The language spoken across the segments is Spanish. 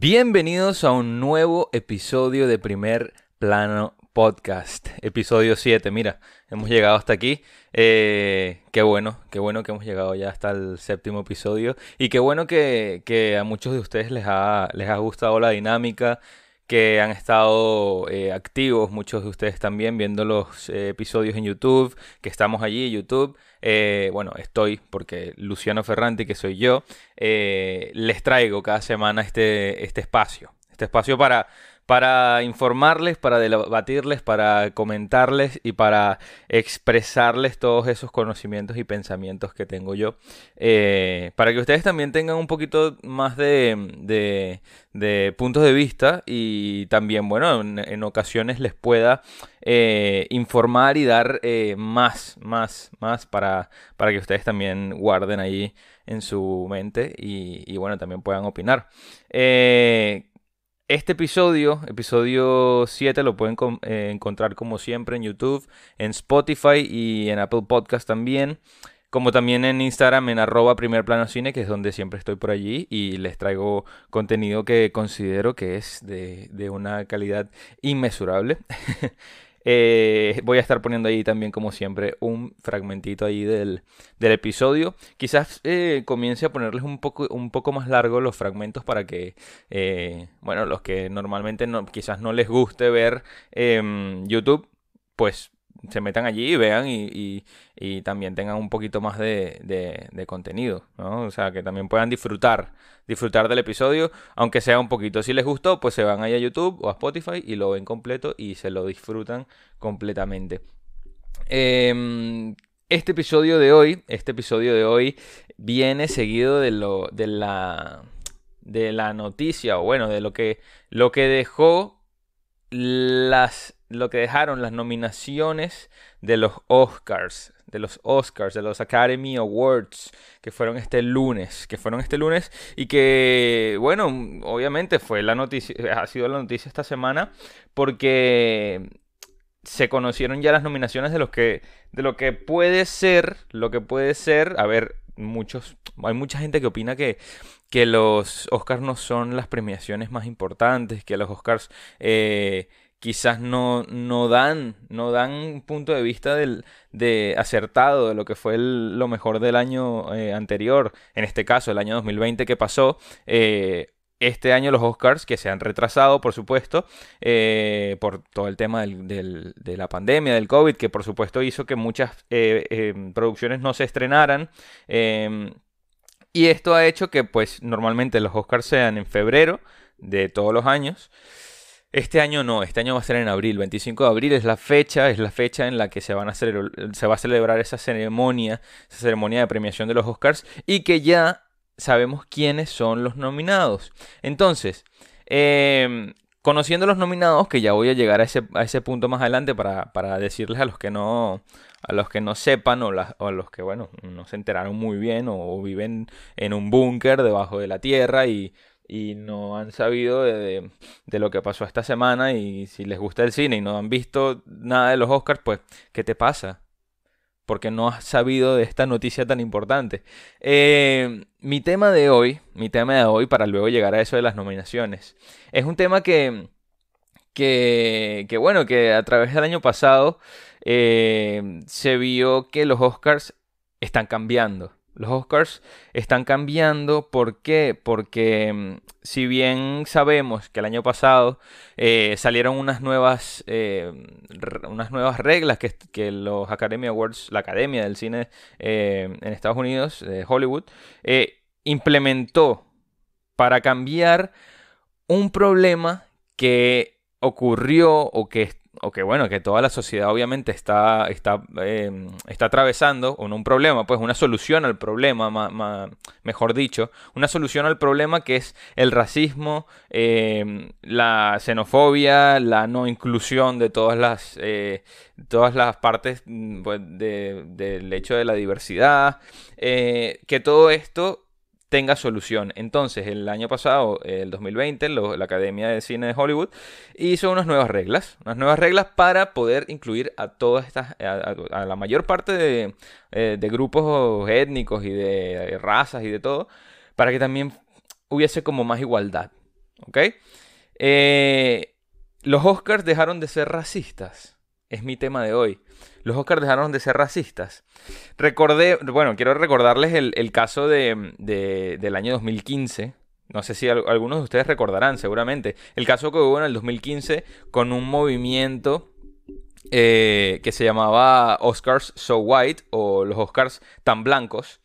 Bienvenidos a un nuevo episodio de Primer Plano Podcast, episodio 7. Mira, hemos llegado hasta aquí. Eh, qué bueno, qué bueno que hemos llegado ya hasta el séptimo episodio. Y qué bueno que, a muchos de ustedes les ha, les ha gustado la dinámica, que han estado eh, activos, muchos de ustedes también viendo los eh, episodios en YouTube, que estamos allí, YouTube. Eh, bueno, estoy porque Luciano Ferranti, que soy yo, les traigo cada semana este, este espacio. Este espacio para para informarles, para debatirles, para comentarles y para expresarles todos esos conocimientos y pensamientos que tengo yo. Eh, para que ustedes también tengan un poquito más de, puntos de vista y también, bueno, en, ocasiones les pueda eh, informar y dar eh, más, más, más para, para que ustedes también guarden ahí en su mente y, y bueno, también puedan opinar. Este episodio, episodio 7, lo pueden eh, encontrar como siempre en YouTube, en Spotify y en Apple Podcast también. Como también en Instagram en arroba primer plano cine, que es donde siempre estoy por allí y les traigo contenido que considero que es de, de una calidad inmesurable. Eh, voy a estar poniendo ahí también, como siempre, un fragmentito ahí del, episodio. Quizás eh, comience a ponerles un poco, un poco más largo los fragmentos para que, eh, bueno, los que normalmente no, quizás no les guste ver em, YouTube, pues se metan allí y vean y, también tengan un poquito más de, contenido, ¿no? O sea, que también puedan disfrutar, disfrutar del episodio, aunque sea un poquito. Si les gustó, pues se van ahí a YouTube o a Spotify y lo ven completo y se lo disfrutan completamente. Em, este episodio de hoy, este episodio de hoy viene seguido de lo, de la, de la noticia, o bueno, de lo que, lo que dejó las lo que dejaron las nominaciones de los Oscars, de los Oscars, de los Academy Awards, que fueron este lunes, que fueron este lunes y que, bueno, obviamente fue la noticia, ha sido la noticia esta semana porque se conocieron ya las nominaciones de lo que, de lo que puede ser, lo que puede ser, a ver, muchos, hay mucha gente que opina que, que los Oscars no son las premiaciones más importantes, que los Oscars eh, quizás no, no dan, no dan un punto de vista del, de acertado de lo que fue lo mejor del año eh, anterior, en este caso el año 2020 que pasó. Eh, este año los Oscars, que se han retrasado, por supuesto, eh, por todo el tema del, de la pandemia, del COVID, que por supuesto hizo que muchas producciones no se estrenaran. Em, y esto ha hecho que, pues, normalmente los Oscars sean en febrero de todos los años. Este año no, este año va a ser en abril, 25 de abril es la fecha, es la fecha en la que se, van a se va a celebrar esa ceremonia, esa ceremonia de premiación de los Oscars y que ya sabemos quiénes son los nominados. Entonces, em, conociendo los nominados, que ya voy a llegar a ese, a ese punto más adelante para, para, decirles a los que no, a los que no sepan o, a los que, bueno, no se enteraron muy bien o viven en un búnker debajo de la tierra y y no han sabido de, lo que pasó esta semana y si les gusta el cine y no han visto nada de los Oscars, pues, ¿qué te pasa? Porque no has sabido de esta noticia tan importante. Eh, mi tema de hoy, mi tema de hoy, para luego llegar a eso de las nominaciones, es un tema que, que, bueno, que a través del año pasado eh, se vio que los Oscars están cambiando. Los Oscars están cambiando. ¿Por qué? Porque mm, si bien sabemos que el año pasado eh, salieron unas nuevas, eh, unas nuevas reglas que, los Academy Awards, la Academia del Cine eh, en Estados Unidos, de Hollywood, implementó para cambiar un problema que ocurrió o que o que bueno, que toda la sociedad obviamente está, está, em, está atravesando un problema, pues una solución al problema, mejor dicho, una solución al problema que es el racismo, em, la xenofobia, la no inclusión de todas las, eh, todas las partes mm, pues, del hecho de la diversidad, eh, que todo esto tenga solución. Entonces, el año pasado, el 2020, la Academia de Cine de Hollywood hizo unas nuevas reglas, unas nuevas reglas para poder incluir a todas estas, a, la mayor parte de, eh, grupos étnicos y de razas y de todo, para que también hubiese como más igualdad. ¿Ok? Eh, los Oscars dejaron de ser racistas. Es mi tema de hoy. Los Oscars dejaron de ser racistas. Recordé, bueno, quiero recordarles el, caso de, del año 2015. No sé si algunos de ustedes recordarán, seguramente. El caso que hubo en el 2015 con un movimiento eh, que se llamaba Oscars So White o los Oscars tan blancos,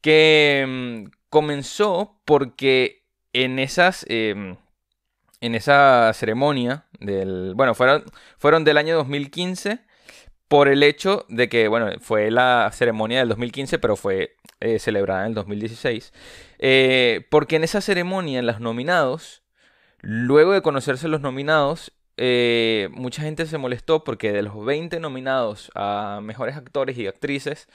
que mm, comenzó porque en esas... Em, en esa ceremonia del... Bueno, fueron, fueron del año 2015 por el hecho de que, bueno, fue la ceremonia del 2015, pero fue eh, celebrada en el 2016. Eh, porque en esa ceremonia, en los nominados, luego de conocerse los nominados, eh, mucha gente se molestó porque de los 20 nominados a mejores actores y actrices,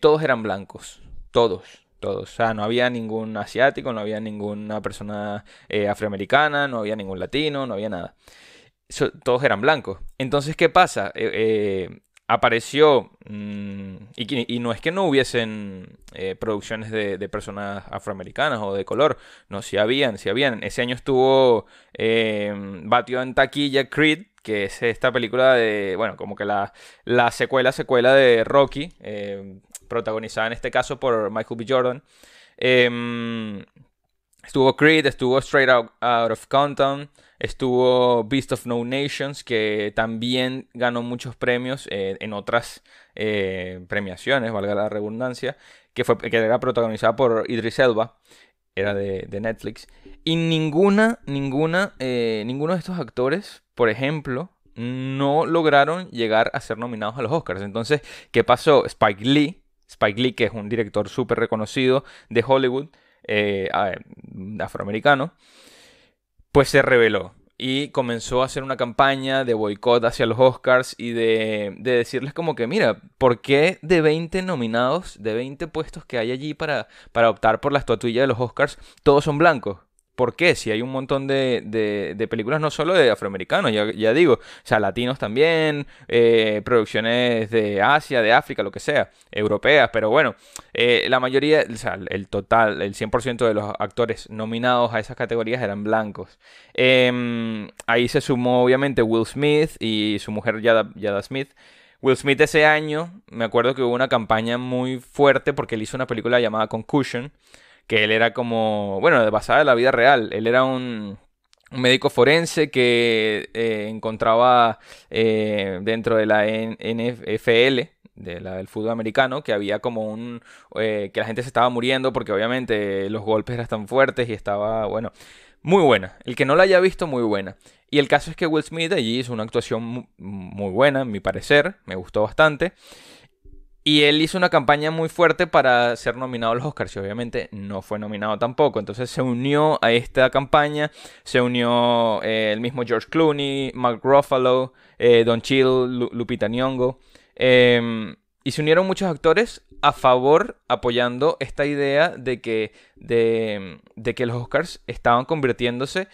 todos eran blancos. Todos todos. O sea, no había ningún asiático, no había ninguna persona afroamericana, no había ningún latino, no había nada. Todos eran blancos. Entonces, ¿qué pasa? Eh, eh, apareció, mm, y, no es que no hubiesen producciones de, personas afroamericanas o de color, no, sí habían, sí habían. Ese año estuvo, batió en taquilla Creed, que es esta película de, bueno, como que la, la secuela, secuela de Rocky, protagonizada en este caso por Michael B. Jordan. Em, estuvo Creed, estuvo Straight Out, of Compton, estuvo Beast of No Nations, que también ganó muchos premios eh, en otras eh, premiaciones, valga la redundancia, que, fue, que era protagonizada por Idris Elba, era de, Netflix. Y ninguna, ninguna, eh, ninguno de estos actores, por ejemplo, no lograron llegar a ser nominados a los Oscars. Entonces, ¿qué pasó? Spike Lee, Spike Lee, que es un director súper reconocido de Hollywood, afroamericano, pues se reveló y comenzó a hacer una campaña de boicot hacia los Oscars y de, de, decirles como que, mira, ¿por qué de 20 nominados, de 20 puestos que hay allí para, para optar por la estatuilla de los Oscars, todos son blancos? ¿Por qué? Si hay un montón de, películas no solo de afroamericanos, ya, digo, o sea, latinos también, eh, producciones de Asia, de África, lo que sea, europeas, pero bueno, eh, la mayoría, o sea, el total, el 100% de los actores nominados a esas categorías eran blancos. Em, ahí se sumó obviamente Will Smith y su mujer Yada, Yada Smith. Will Smith ese año, me acuerdo que hubo una campaña muy fuerte porque él hizo una película llamada Concussion que él era como, bueno, basada en la vida real. Él era un, médico forense que eh, encontraba eh, dentro de la NFL, del fútbol americano, que había como un... Eh, que la gente se estaba muriendo porque obviamente los golpes eran tan fuertes y estaba, bueno, muy buena. El que no la haya visto, muy buena. Y el caso es que Will Smith allí hizo una actuación muy buena, en mi parecer, me gustó bastante. Y él hizo una campaña muy fuerte para ser nominado a los Oscars y obviamente no fue nominado tampoco. Entonces se unió a esta campaña, se unió eh, el mismo George Clooney, Mark Ruffalo, eh, Don Chill, Lupita Nyong'o. Em, y se unieron muchos actores a favor, apoyando esta idea de que, de, de que los Oscars estaban convirtiéndose...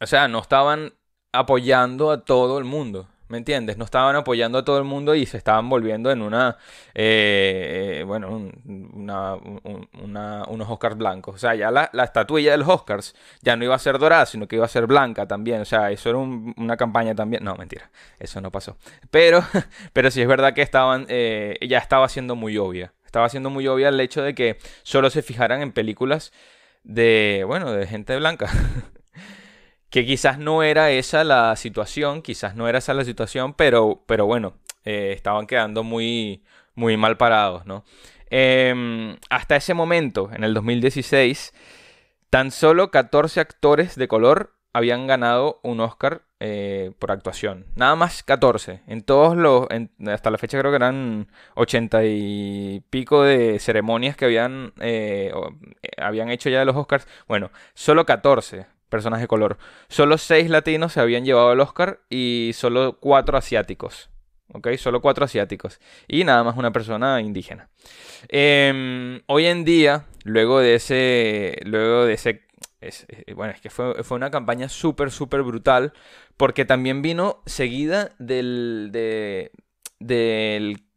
o sea, no estaban apoyando a todo el mundo. ¿Me entiendes? No estaban apoyando a todo el mundo y se estaban volviendo en una, eh, eh, bueno, unos Oscars blancos. O sea, ya la, estatuilla de los Oscars ya no iba a ser dorada, sino que iba a ser blanca también. O sea, eso era una campaña también. No, mentira, eso no pasó. Pero, pero sí es verdad que estaban, eh, ya estaba siendo muy obvia. Estaba siendo muy obvia el hecho de que solo se fijaran en películas de, bueno, de gente blanca. que quizás no era esa la situación, quizás no era esa la situación, pero, pero bueno, eh, estaban quedando muy, muy mal parados, ¿no? Em, hasta ese momento, en el 2016, tan solo 14 actores de color habían ganado un Oscar eh, por actuación. Nada más 14. En todos los. hasta la fecha creo que eran 80 y pico de ceremonias que habían, eh, habían hecho ya de los Oscars. Bueno, solo 14 personas de color. Solo seis latinos se habían llevado el Oscar y solo cuatro asiáticos. ¿Ok? Solo cuatro asiáticos. Y nada más una persona indígena. Em, hoy en día, luego de ese. Luego de ese. Eh, bueno, es que fue, una campaña súper, súper brutal. Porque también vino seguida del. de.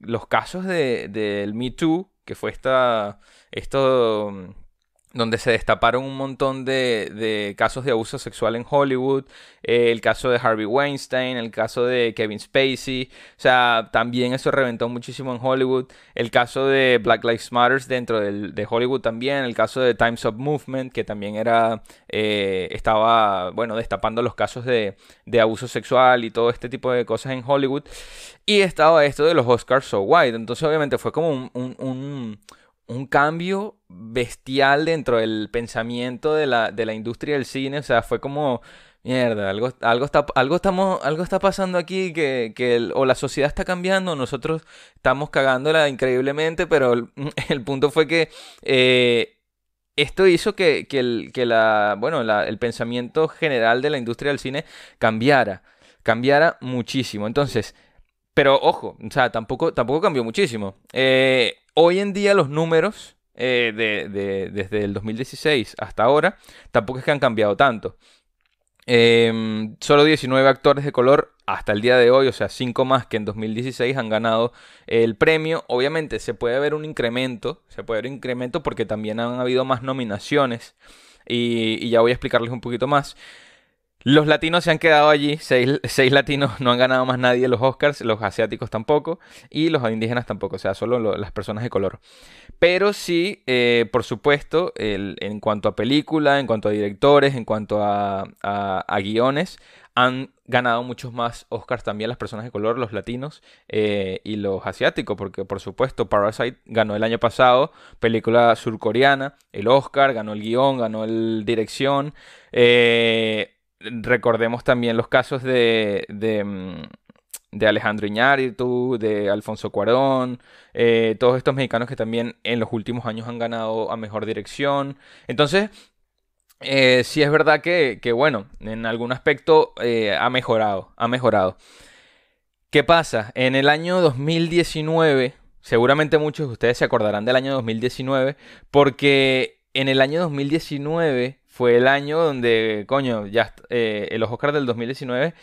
los casos del Me Too. Que fue esta. Esto donde se destaparon un montón de, casos de abuso sexual en Hollywood, eh, el caso de Harvey Weinstein, el caso de Kevin Spacey, o sea, también eso reventó muchísimo en Hollywood, el caso de Black Lives Matter dentro de Hollywood también, el caso de Times Up Movement, que también era, eh, estaba, bueno, destapando los casos de, abuso sexual y todo este tipo de cosas en Hollywood, y estaba esto de los Oscars So White, entonces obviamente fue como un un cambio bestial dentro del pensamiento de la, de la industria del cine. O sea, fue como, mierda, algo, algo, está, estamos, algo está pasando aquí que, que o la sociedad está cambiando, nosotros estamos cagándola increíblemente, pero el, punto fue que eh, esto hizo que, que, el, que la, bueno, el pensamiento general de la industria del cine cambiara, cambiara muchísimo. Entonces, pero ojo, o sea, tampoco, tampoco cambió muchísimo. Eh, hoy en día los números eh, de, desde el 2016 hasta ahora tampoco es que han cambiado tanto. Em, solo 19 actores de color hasta el día de hoy, o sea, 5 más que en 2016 han ganado el premio. Obviamente se puede ver un incremento, se puede ver un incremento porque también han habido más nominaciones y, y ya voy a explicarles un poquito más. Los latinos se han quedado allí, seis, latinos no han ganado más nadie los Oscars, los asiáticos tampoco, y los indígenas tampoco, o sea, solo las personas de color. Pero sí, eh, por supuesto, en cuanto a película, en cuanto a directores, en cuanto a, guiones, han ganado muchos más Oscars también las personas de color, los latinos eh, y los asiáticos, porque por supuesto Parasite ganó el año pasado, película surcoreana, el Oscar, ganó el guion, ganó el dirección. Eh, recordemos también los casos de, de, mm, de Alejandro Iñárritu, de Alfonso Cuarón, eh, todos estos mexicanos que también en los últimos años han ganado a mejor dirección. Entonces, eh, sí es verdad que, bueno, en algún aspecto eh, ha mejorado, ha mejorado. ¿Qué pasa? En el año 2019, seguramente muchos de ustedes se acordarán del año 2019, porque en el año 2019 fue el año donde, coño, ya eh, los Oscars del 2019, o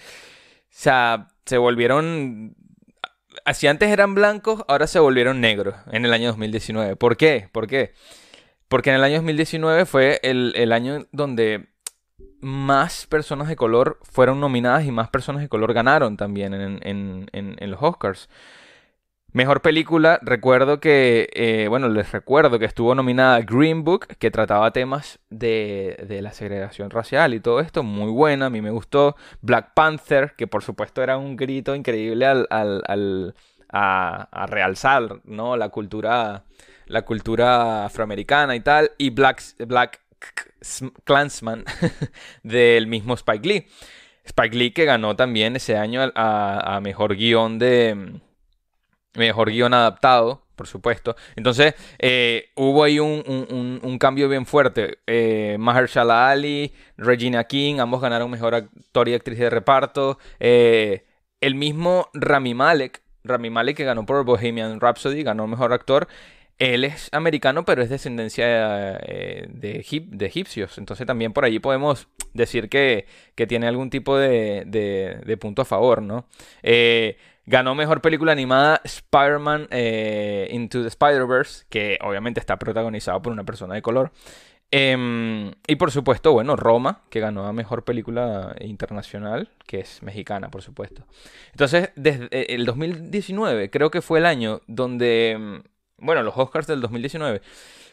sea, se volvieron... Así antes eran blancos, ahora se volvieron negros en el año 2019. ¿Por qué? ¿Por qué? Porque en el año 2019 fue el, año donde más personas de color fueron nominadas y más personas de color ganaron también en los Oscars. Mejor película, recuerdo que, eh, bueno, les recuerdo que estuvo nominada Green Book, que trataba temas de, la segregación racial y todo esto, muy buena, a mí me gustó. Black Panther, que por supuesto era un grito increíble al, a, realzar, ¿no? La cultura, la cultura afroamericana y tal. Y Black, Black Clansman del mismo Spike Lee. Spike Lee que ganó también ese año a mejor guion de mejor guion adaptado, por supuesto. Entonces, eh, hubo ahí un, cambio bien fuerte. Eh, Mahershala Ali, Regina King, ambos ganaron mejor actor y actriz de reparto. Eh, el mismo Rami Malek, Rami Malek que ganó por Bohemian Rhapsody, ganó mejor actor. Él es americano, pero es descendencia eh, de, de, egipcios. Entonces también por allí podemos decir que, tiene algún tipo de, de, punto a favor, ¿no? Ganó mejor película animada Spider-Man eh, Into the Spider-Verse, que obviamente está protagonizado por una persona de color. Em, y por supuesto, bueno, Roma, que ganó a mejor película internacional, que es mexicana, por supuesto. Entonces, desde eh, el 2019, creo que fue el año donde. Em, bueno, los Oscars del 2019.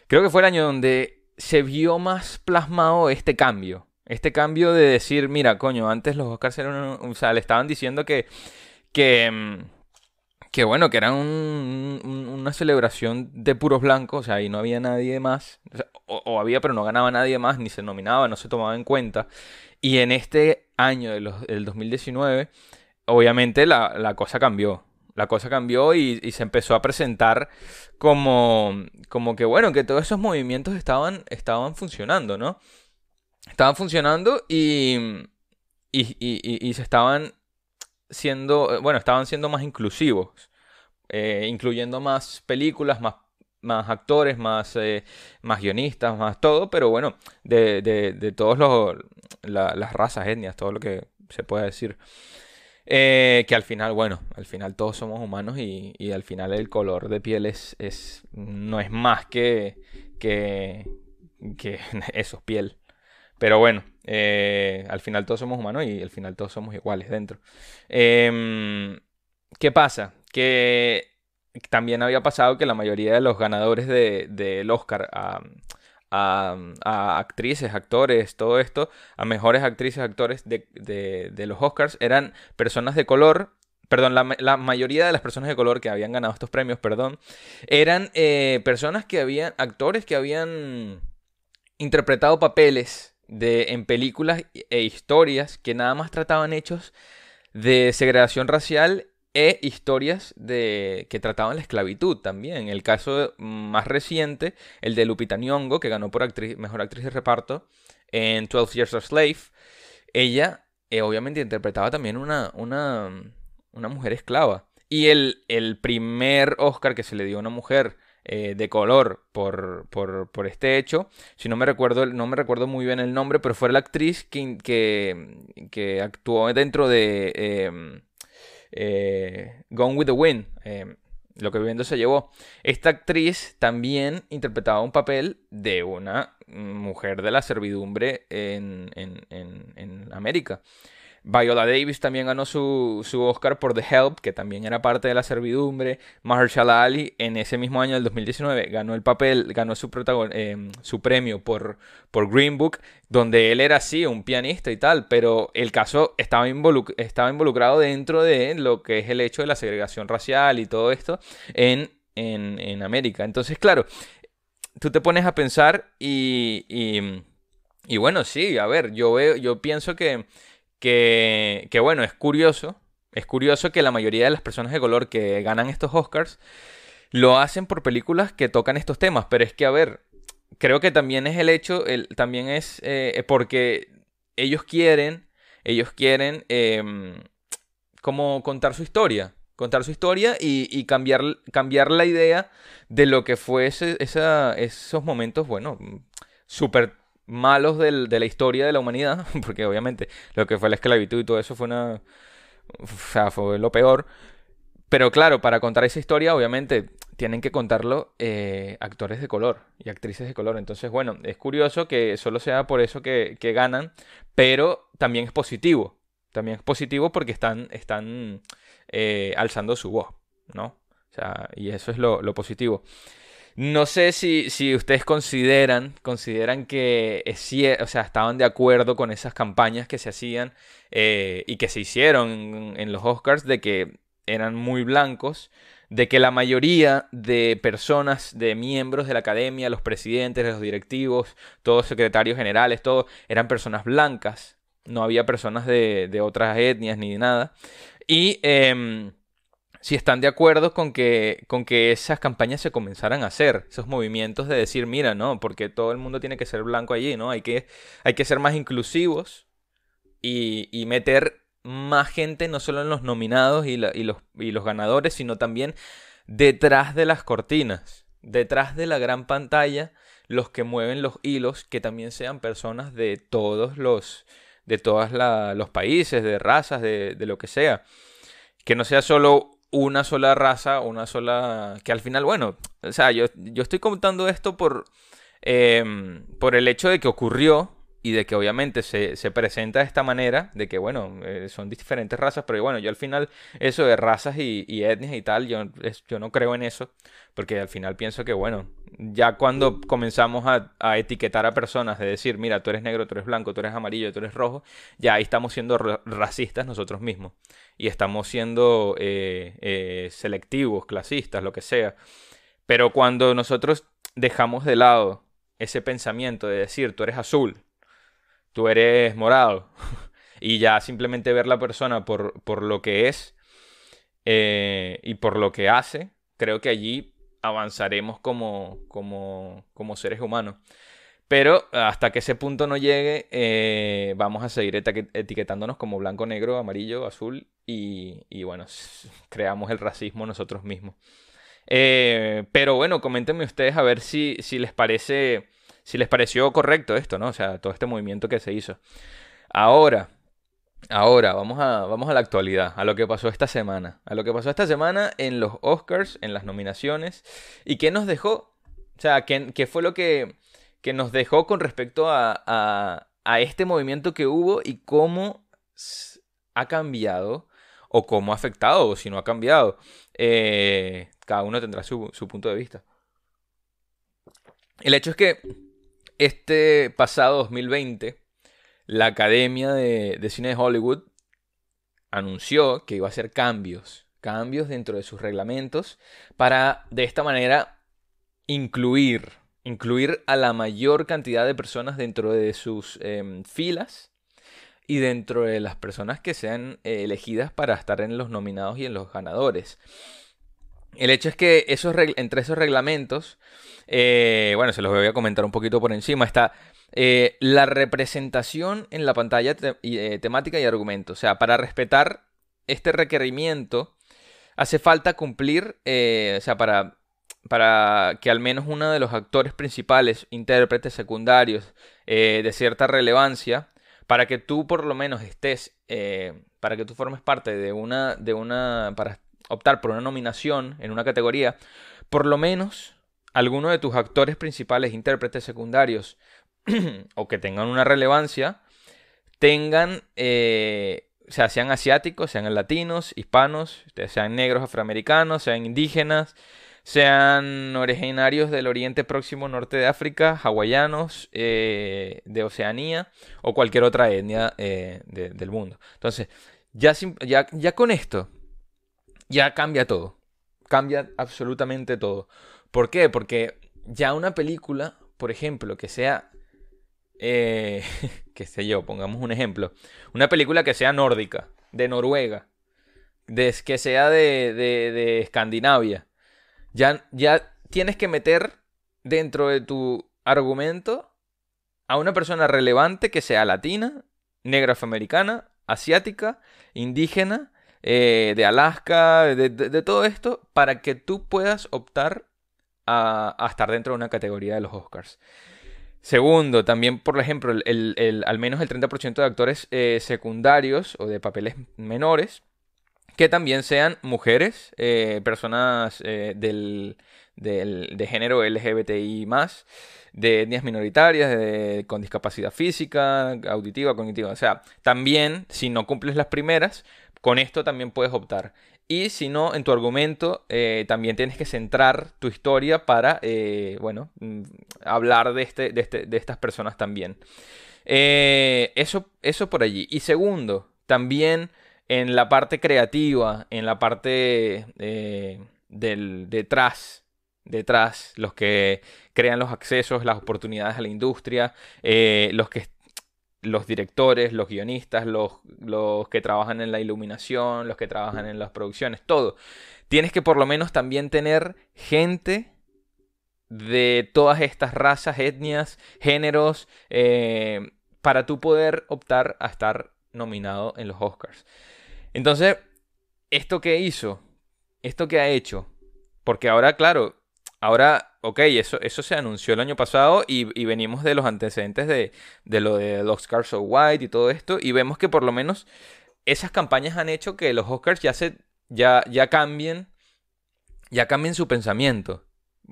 Creo que fue el año donde se vio más plasmado este cambio. Este cambio de decir, mira, coño, antes los Oscars eran. O sea, le estaban diciendo que que, mm, que bueno, que era una celebración de puros blancos, o sea, ahí no había nadie más, o, había, pero no ganaba nadie más, ni se nominaba, no se tomaba en cuenta. Y en este año del 2019, obviamente la, cosa cambió. La cosa cambió y, se empezó a presentar como, como que, bueno, que todos esos movimientos estaban, estaban funcionando, ¿no? Estaban funcionando y, y, y se estaban siendo, eh, bueno, estaban siendo más inclusivos, eh, incluyendo más películas, más, más actores, más, eh, más guionistas, más todo, pero bueno, de, de, de todas las razas, etnias, todo lo que se puede decir. que al final, bueno, al final todos somos humanos y, y al final el color de piel es, es no es más que, que, que eso es piel. Pero bueno, eh, al final todos somos humanos y al final todos somos iguales dentro. Em, ¿Qué pasa? Que también había pasado que la mayoría de los ganadores del de, Oscar a, a, actrices, actores, todo esto, a mejores actrices, actores de, de los Oscars, eran personas de color perdón, la, mayoría de las personas de color que habían ganado estos premios, perdón, eran eh, personas que habían, actores que habían interpretado papeles de, en películas e historias que nada más trataban hechos de segregación racial e historias de, que trataban la esclavitud también. El caso más reciente, el de Lupita Nyong'o, que ganó por actriz, mejor actriz de reparto en 12 Years a Slave. Ella, eh, obviamente, interpretaba también una, una, una mujer esclava. Y el, el primer Oscar que se le dio a una mujer eh, de color por, por, por, este hecho. Si no me recuerdo, no me recuerdo muy bien el nombre, pero fue la actriz que, que, actuó dentro de em, eh, Gone with the Wind. Em, lo que viviendo se llevó. Esta actriz también interpretaba un papel de una mujer de la servidumbre en, en, en América. Viola Davis también ganó su, Oscar por The Help, que también era parte de la servidumbre. Mahershala Ali en ese mismo año del 2019 ganó el papel, ganó su, eh, su premio por, por Green Book, donde él era sí un pianista y tal, pero el caso estaba, estaba involucrado dentro de lo que es el hecho de la segregación racial y todo esto en, en, América. Entonces, claro, tú te pones a pensar y, y, y bueno, sí, a ver, yo, veo, yo pienso que que, bueno, es curioso, es curioso que la mayoría de las personas de color que ganan estos Oscars lo hacen por películas que tocan estos temas, pero es que, a ver, creo que también es el hecho, el, también es eh, porque ellos quieren, ellos quieren em, como contar su historia, contar su historia y, cambiar, cambiar la idea de lo que fue ese, esos momentos, bueno, súper malos de la historia de la humanidad, porque obviamente lo que fue la esclavitud y todo eso fue una... O sea, fue lo peor. Pero claro, para contar esa historia, obviamente, tienen que contarlo eh, actores de color y actrices de color. Entonces, bueno, es curioso que solo sea por eso que, ganan, pero también es positivo. También es positivo porque están, están eh, alzando su voz, ¿no? O sea, y eso es lo, lo positivo. No sé si, si ustedes consideran, consideran que es, o sea, estaban de acuerdo con esas campañas que se hacían eh, y que se hicieron en, los Oscars de que eran muy blancos, de que la mayoría de personas, de miembros de la academia, los presidentes, los directivos, todos secretarios generales, todos eran personas blancas, no había personas de, otras etnias ni de nada. Y em, si están de acuerdo con que, con que esas campañas se comenzaran a hacer, esos movimientos de decir, mira, no, porque todo el mundo tiene que ser blanco allí, ¿no? Hay que, hay que ser más inclusivos y, y meter más gente, no solo en los nominados y, y, los, y los ganadores, sino también detrás de las cortinas, detrás de la gran pantalla, los que mueven los hilos, que también sean personas de todos los, de todos los países, de razas, de, de lo que sea. Que no sea solo una sola raza, una sola... que al final, bueno, o sea, yo, yo estoy contando esto por, em, por el hecho de que ocurrió y de que obviamente se, presenta de esta manera, de que bueno, eh, son diferentes razas, pero bueno, yo al final eso de razas y, y etnias y tal, yo, yo no creo en eso, porque al final pienso que bueno, ya cuando comenzamos a, etiquetar a personas, de decir, mira, tú eres negro, tú eres blanco, tú eres amarillo, tú eres rojo, ya ahí estamos siendo racistas nosotros mismos, y estamos siendo eh, eh, selectivos, clasistas, lo que sea, pero cuando nosotros dejamos de lado ese pensamiento de decir, tú eres azul, tú eres morado. y ya simplemente ver la persona por, por lo que es eh, y por lo que hace, creo que allí avanzaremos como, como, como seres humanos. Pero hasta que ese punto no llegue, eh, vamos a seguir etiquetándonos como blanco, negro, amarillo, azul y, y bueno, creamos el racismo nosotros mismos. Eh, pero bueno, coméntenme ustedes a ver si, si les parece si les pareció correcto esto, ¿no? O sea, todo este movimiento que se hizo. Ahora, ahora, vamos a, vamos a la actualidad, a lo que pasó esta semana. A lo que pasó esta semana en los Oscars, en las nominaciones. ¿Y qué nos dejó? O sea, ¿qué, qué fue lo que, que nos dejó con respecto a, a, este movimiento que hubo y cómo ha cambiado o cómo ha afectado o si no ha cambiado. Eh, cada uno tendrá su, su punto de vista. El hecho es que este pasado 2020, la Academia de, Cine de Hollywood anunció que iba a hacer cambios, cambios dentro de sus reglamentos para de esta manera incluir, incluir a la mayor cantidad de personas dentro de sus em, filas y dentro de las personas que sean eh, elegidas para estar en los nominados y en los ganadores. El hecho es que esos entre esos reglamentos, eh, bueno, se los voy a comentar un poquito por encima, está eh, la representación en la pantalla temática y argumento. O sea, para respetar este requerimiento, hace falta cumplir, o sea, para para que al menos uno de los actores principales, intérpretes secundarios eh, de cierta relevancia, para que tú por lo menos estés, eh, para que tú formes parte de una, de una, para optar por una nominación en una categoría, por lo menos alguno de tus actores principales, intérpretes secundarios, o que tengan una relevancia, tengan, eh, sean asiáticos, sean latinos, hispanos, sean negros, afroamericanos, sean indígenas, sean originarios del Oriente Próximo, Norte de África, hawaianos, eh, de Oceanía o cualquier otra etnia eh, del mundo. Entonces, ya, ya, ya con esto, ya cambia todo. Cambia absolutamente todo. ¿Por qué? Porque ya una película, por ejemplo, que sea, eh, qué sé yo, pongamos un ejemplo, una película que sea nórdica, de Noruega, de, que sea de, de, de Escandinavia, ya, ya tienes que meter dentro de tu argumento a una persona relevante que sea latina, negra afroamericana, asiática, indígena, eh, de Alaska, de, todo esto, para que tú puedas optar a, estar dentro de una categoría de los Oscars. Segundo, también, por ejemplo, el, al menos el 30% de actores eh, secundarios o de papeles menores que también sean mujeres, eh, personas eh, del, de género LGBTI de etnias minoritarias, con discapacidad física, auditiva, cognitiva. O sea, también, si no cumples las primeras, con esto también puedes optar. Y si no, en tu argumento eh, también tienes que centrar tu historia para, bueno, mm, hablar de, este, de, este, de, estas personas también. eso, eso por allí. Y segundo, también en la parte creativa, en la parte eh, del detrás, detrás, los que crean los accesos, las oportunidades a la industria, eh, los que los directores, los guionistas, los, los, que trabajan en la iluminación, los que trabajan en las producciones, todo. Tienes que por lo menos también tener gente de todas estas razas, etnias, géneros, eh, para tú poder optar a estar nominado en los Oscars. Entonces, ¿esto qué hizo? ¿Esto qué ha hecho? Porque ahora, claro, ahora, ok, eso, eso se anunció el año pasado y, venimos de los antecedentes de, lo de los Oscars So White y todo esto, y vemos que por lo menos esas campañas han hecho que los Oscars ya se ya, ya cambien, ya cambien su pensamiento.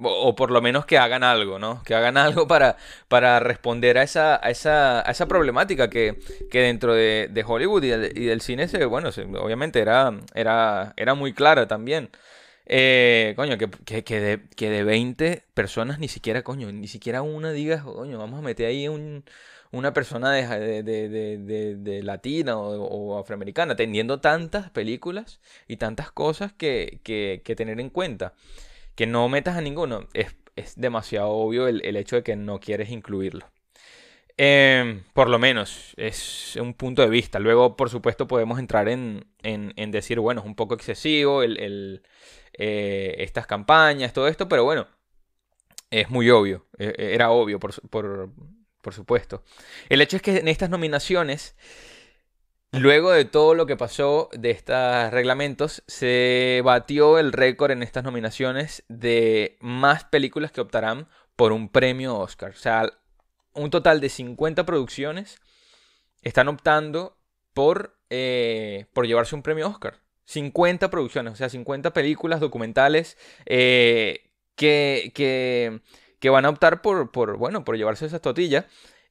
O, por lo menos que hagan algo, ¿no? Que hagan algo para, para responder a esa, a esa, a esa problemática que, que dentro de, de Hollywood y del, cine, se, bueno, obviamente era, era, era muy clara también. Eh, coño, que, que, de, que de 20 personas ni siquiera, coño, ni siquiera una diga, coño, vamos a meter ahí un, una persona de, de, de latina o, afroamericana, teniendo tantas películas y tantas cosas que, que tener en cuenta que no metas a ninguno, es, demasiado obvio el, hecho de que no quieres incluirlo. Em, por lo menos es un punto de vista. Luego, por supuesto, podemos entrar en, decir, bueno, es un poco excesivo eh, estas campañas, todo esto, pero bueno, es muy obvio. E, e, era obvio, por, por supuesto. El hecho es que en estas nominaciones Luego de todo lo que pasó de estos reglamentos, se batió el récord en estas nominaciones de más películas que optarán por un premio Oscar. O sea, un total de 50 producciones están optando por, eh, por llevarse un premio Oscar. 50 producciones, o sea, 50 películas documentales eh, que, que, que van a optar por, por bueno, por llevarse esas tortillas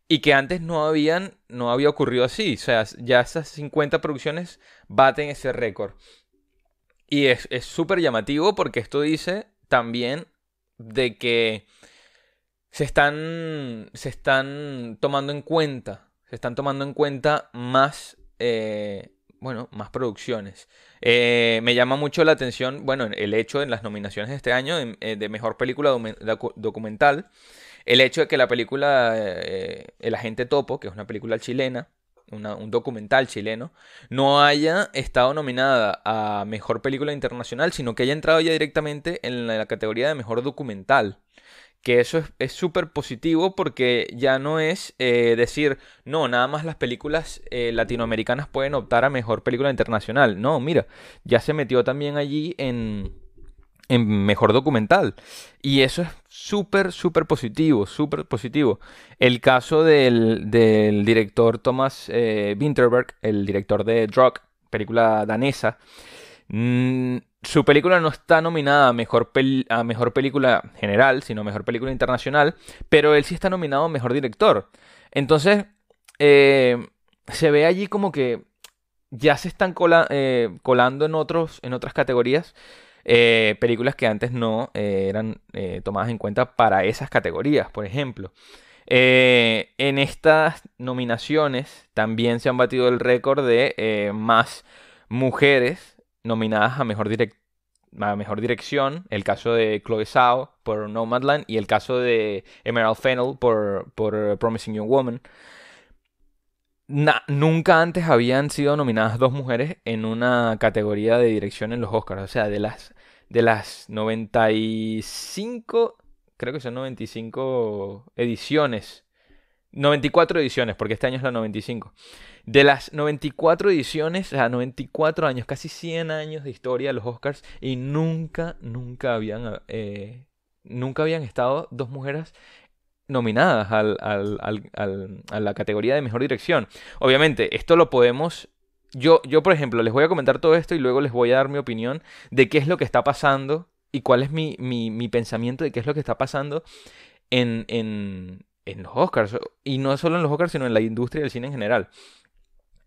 y que antes no habían, no había ocurrido así. O sea, ya esas 50 producciones baten ese récord. Y es súper llamativo porque esto dice también de que se están, se están tomando en cuenta, se están tomando en cuenta más, eh, bueno, más producciones. Eh, me llama mucho la atención, bueno, el hecho en las nominaciones de este año de, eh, mejor película documental, el hecho de que la película El agente topo, que es una película chilena, un documental chileno, no haya estado nominada a Mejor Película Internacional, sino que haya entrado ya directamente en la categoría de Mejor Documental. Que eso es súper positivo porque ya no es eh, decir, no, nada más las películas eh, latinoamericanas pueden optar a Mejor Película Internacional. No, mira, ya se metió también allí en, en mejor documental. Y eso es súper, súper positivo, súper positivo. El caso del, director Thomas eh, Winterberg, el director de Drug, película danesa, mm, su película no está nominada a mejor, película general, sino mejor película internacional, pero él sí está nominado a mejor director. Entonces, eh, se ve allí como que ya se están eh, colando en, otras categorías eh, películas que antes no eran tomadas en cuenta para esas categorías, por ejemplo. en estas nominaciones también se han batido el récord de más mujeres nominadas a mejor, a mejor dirección. El caso de Chloe Zhao por Nomadland y el caso de Emerald Fennell por, por Promising Young Woman. nunca antes habían sido nominadas dos mujeres en una categoría de dirección en los Oscars. O sea, de las de las 95, creo que son 95 ediciones. 94 ediciones, porque este año es la 95. De las 94 ediciones, sea, 94 años, casi 100 años de historia de los Oscars, y nunca, nunca habían, eh, nunca habían estado dos mujeres nominadas a la categoría de mejor dirección. Obviamente, esto lo podemos yo, yo, por ejemplo, les voy a comentar todo esto y luego les voy a dar mi opinión de qué es lo que está pasando y cuál es mi, mi, pensamiento de qué es lo que está pasando en, en, en, los Oscars. Y no solo en los Oscars, sino en la industria del cine en general.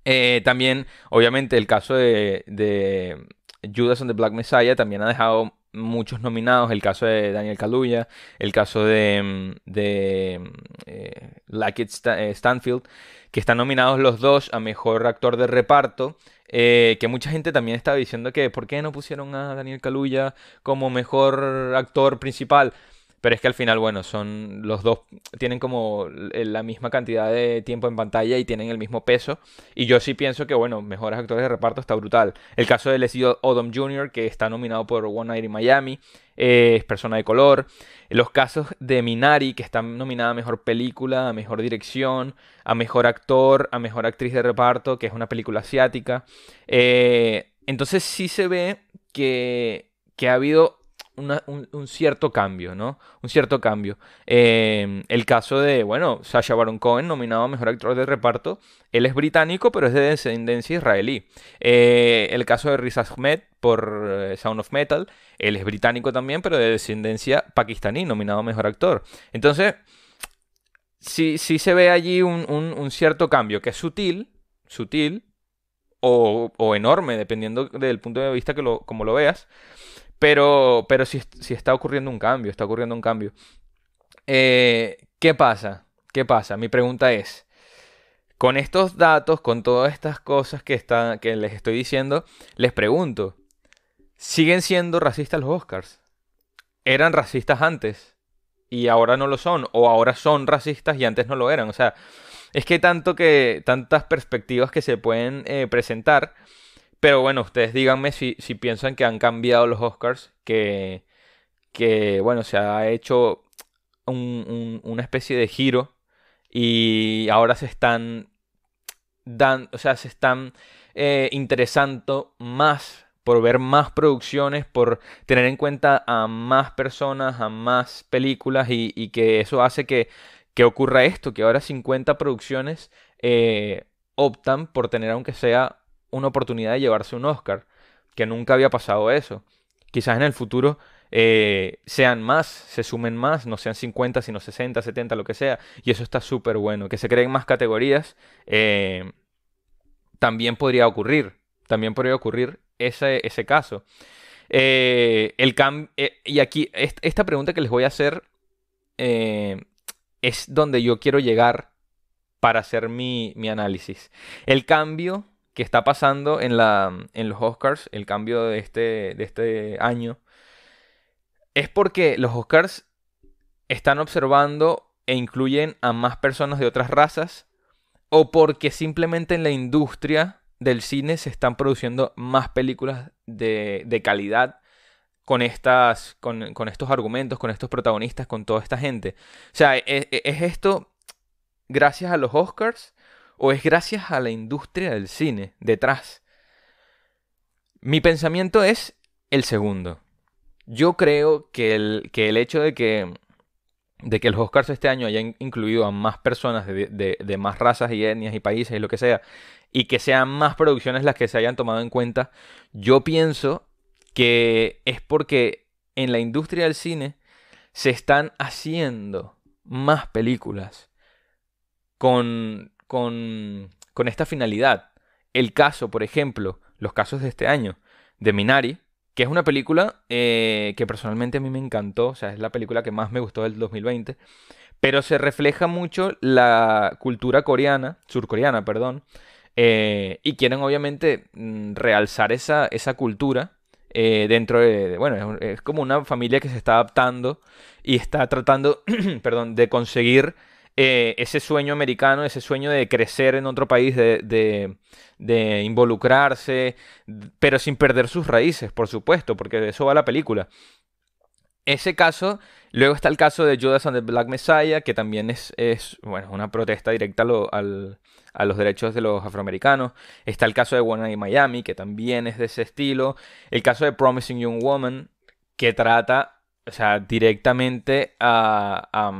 Eh, también, obviamente, el caso de, de Judas and the Black Messiah también ha dejado muchos nominados, el caso de Daniel Kaluuya, el caso de, de eh, eh, Stanfield, que están nominados los dos a Mejor Actor de Reparto, que mucha gente también estaba diciendo que ¿por qué no pusieron a Daniel Kaluuya como Mejor Actor Principal? Pero es que al final, bueno, son los dos, tienen como la misma cantidad de tiempo en pantalla y tienen el mismo peso. Y yo sí pienso que, bueno, mejores actores de reparto está brutal. El caso de Leslie Odom Jr., que está nominado por One Night in Miami, eh, es persona de color. Los casos de Minari, que está nominada a mejor película, a mejor dirección, a mejor actor, a mejor actriz de reparto, que es una película asiática. Eh, entonces sí se ve que, que ha habido un, cierto cambio, ¿no? Un cierto cambio. Em, el caso de, bueno, Sasha Baron Cohen, nominado Mejor Actor de Reparto, él es británico, pero es de descendencia israelí. Eh, el caso de Riz Ahmed por eh, Sound of Metal, él es británico también, pero de descendencia pakistaní, nominado Mejor Actor. Entonces, sí, sí se ve allí un, cierto cambio, que es sutil, sutil, o, o, enorme, dependiendo del punto de vista que lo, como lo veas. Pero, pero sí, está ocurriendo un cambio, está ocurriendo un cambio. Eh, ¿Qué pasa? ¿Qué pasa? Mi pregunta es, con estos datos, con todas estas cosas que, que les estoy diciendo, les pregunto, ¿siguen siendo racistas los Oscars? ¿Eran racistas antes? Y ahora no lo son, o ahora son racistas y antes no lo eran. O sea, es que tanto que tantas perspectivas que se pueden eh, presentar pero bueno, ustedes díganme si, piensan que han cambiado los Oscars, que, que bueno, se ha hecho una especie de giro y ahora se están dando, o sea, se están eh, interesando más por ver más producciones, por tener en cuenta a más personas, a más películas y, que eso hace que, que, ocurra esto, que ahora 50 producciones eh, optan por tener aunque sea una oportunidad de llevarse un Oscar, que nunca había pasado eso. Quizás en el futuro eh, sean más, se sumen más, no sean 50, sino 60, 70, lo que sea. Y eso está súper bueno. Que se creen más categorías, eh, también podría ocurrir. También podría ocurrir ese, ese caso. Eh, el y aquí, esta pregunta que les voy a hacer es donde yo quiero llegar para hacer mi, mi análisis. El cambio que está pasando en, la, en los Oscars, el cambio de este, de este año, es porque los Oscars están observando e incluyen a más personas de otras razas o porque simplemente en la industria del cine se están produciendo más películas de, calidad con, estas, con, estos argumentos, con estos protagonistas, con toda esta gente. O sea, ¿es, e, ¿es, esto gracias a los Oscars o es gracias a la industria del cine detrás? Mi pensamiento es el segundo. Yo creo que el, que el hecho de que, de que los Oscars este año hayan incluido a más personas de, más razas y etnias y países y lo que sea, y que sean más producciones las que se hayan tomado en cuenta, yo pienso que es porque en la industria del cine se están haciendo más películas con, con, esta finalidad. El caso, por ejemplo, los casos de este año de Minari, que es una película eh, que personalmente a mí me encantó, o sea, es la película que más me gustó del 2020, pero se refleja mucho la cultura coreana, surcoreana, perdón, eh, y quieren obviamente mm, realzar esa, esa cultura eh, dentro de, bueno, es, como una familia que se está adaptando y está tratando, perdón, de conseguir eh, ese sueño americano, ese sueño de crecer en otro país, de, involucrarse, pero sin perder sus raíces, por supuesto, porque de eso va la película. Ese caso, luego está el caso de Judas and the Black Messiah, que también es, una protesta directa a, los derechos de los afroamericanos. Está el caso de One Night Miami, que también es de ese estilo. El caso de Promising Young Woman, que trata, o sea, directamente a,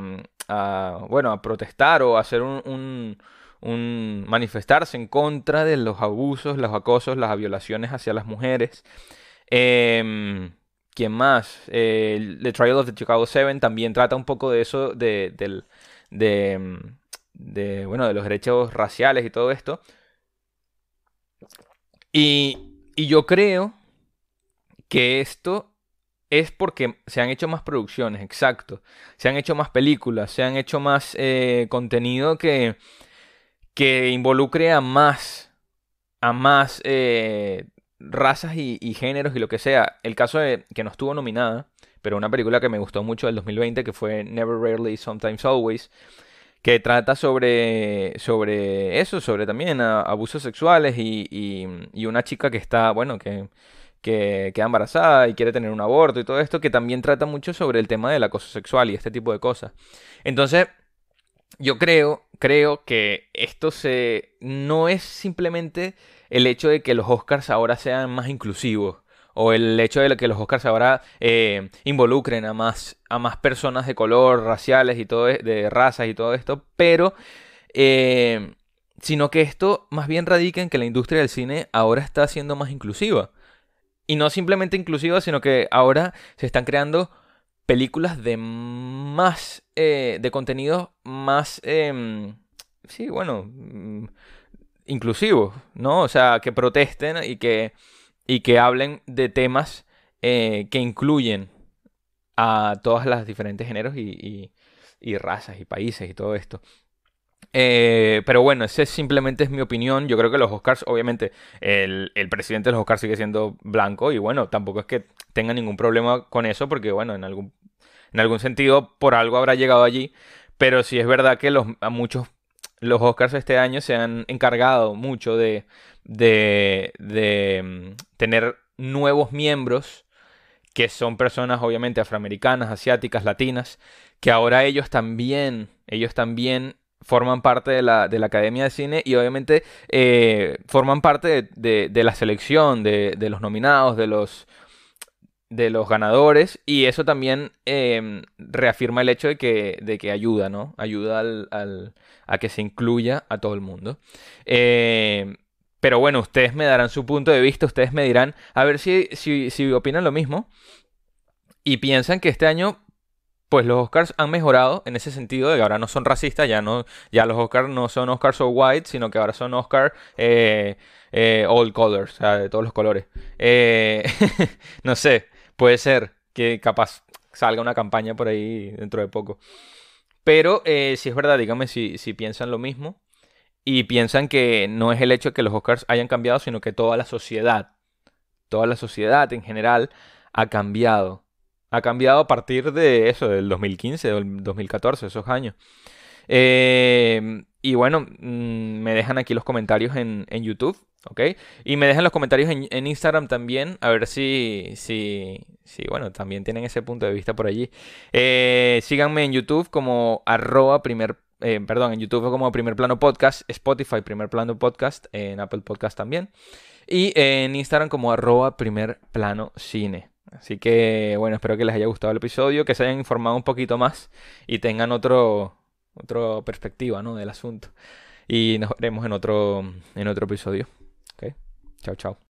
bueno, a protestar o a hacer un, un, manifestarse en contra de los abusos, los acosos, las violaciones hacia las mujeres. Eh, ¿Quién más? The Trial of the Chicago Seven también trata un poco de eso, de, del, de, bueno, de los derechos raciales y todo esto. Y yo creo que esto es porque se han hecho más producciones, exacto. Se han hecho más películas, se han hecho más eh, contenido que, que involucre a más, a más eh, razas y, géneros y lo que sea. El caso de que no estuvo nominada, pero una película que me gustó mucho del 2020, que fue Never Rarely, Sometimes Always, que trata sobre, sobre eso, sobre también abusos sexuales y, y una chica que está, bueno, que que queda embarazada y quiere tener un aborto y todo esto, que también trata mucho sobre el tema del acoso sexual y este tipo de cosas. Entonces, yo creo, creo que esto se no es simplemente el hecho de que los Oscars ahora sean más inclusivos o el hecho de que los Oscars ahora eh, involucren a más, a más personas de color, raciales y todo, e, de razas y todo esto, pero eh, sino que esto más bien radica en que la industria del cine ahora está siendo más inclusiva. Y no simplemente inclusiva, sino que ahora se están creando películas de más, eh, de contenido más, em, sí, bueno, mm, inclusivos, ¿no? O sea, que protesten y que, y que hablen de temas eh, que incluyen a todas las diferentes géneros y, y razas y países y todo esto. Eh, pero bueno, ese simplemente es mi opinión. Yo creo que los Oscars, obviamente, el, presidente de los Oscars sigue siendo blanco y bueno, tampoco es que tenga ningún problema con eso porque bueno, en algún, en algún sentido por algo habrá llegado allí. Pero sí es verdad que los, a muchos, los Oscars este año se han encargado mucho de, de, de mm, tener nuevos miembros que son personas obviamente afroamericanas, asiáticas, latinas, que ahora ellos también, ellos también forman parte de la, de la Academia de Cine y obviamente eh, forman parte de, de, la selección, de, los nominados, de los, de los ganadores y eso también em, reafirma el hecho de que, de que ayuda, ¿no? Ayuda al, al, a que se incluya a todo el mundo. Em, pero bueno, ustedes me darán su punto de vista, ustedes me dirán, a ver si, si, si opinan lo mismo. y piensan que este año pues los Oscars han mejorado en ese sentido de que ahora no son racistas, ya no, ya los Oscars no son Oscars so white, sino que ahora son Oscars eh, eh, all colors, o sea, de todos los colores. Eh, no sé, puede ser que capaz salga una campaña por ahí dentro de poco. Pero si es verdad, dígame si, si piensan lo mismo y piensan que no es el hecho de que los Oscars hayan cambiado, sino que toda la sociedad, toda la sociedad en general ha cambiado ha cambiado a partir de eso, del 2015, del 2014, esos años. Eh, y bueno, mm, me dejan aquí los comentarios en, YouTube, ¿ok? Y me dejan los comentarios en, Instagram también, a ver si, si, si, bueno, también tienen ese punto de vista por allí. Eh, síganme en YouTube como arroba primer, eh, perdón, en YouTube como primer plano podcast, Spotify primer plano podcast, en Apple Podcast también. Y en Instagram como arroba primer plano cine. Así que bueno, espero que les haya gustado el episodio, que se hayan informado un poquito más y tengan otro, otra perspectiva ¿no? del asunto. Y nos veremos en otro, en otro episodio. ¿Okay? Chao, chao.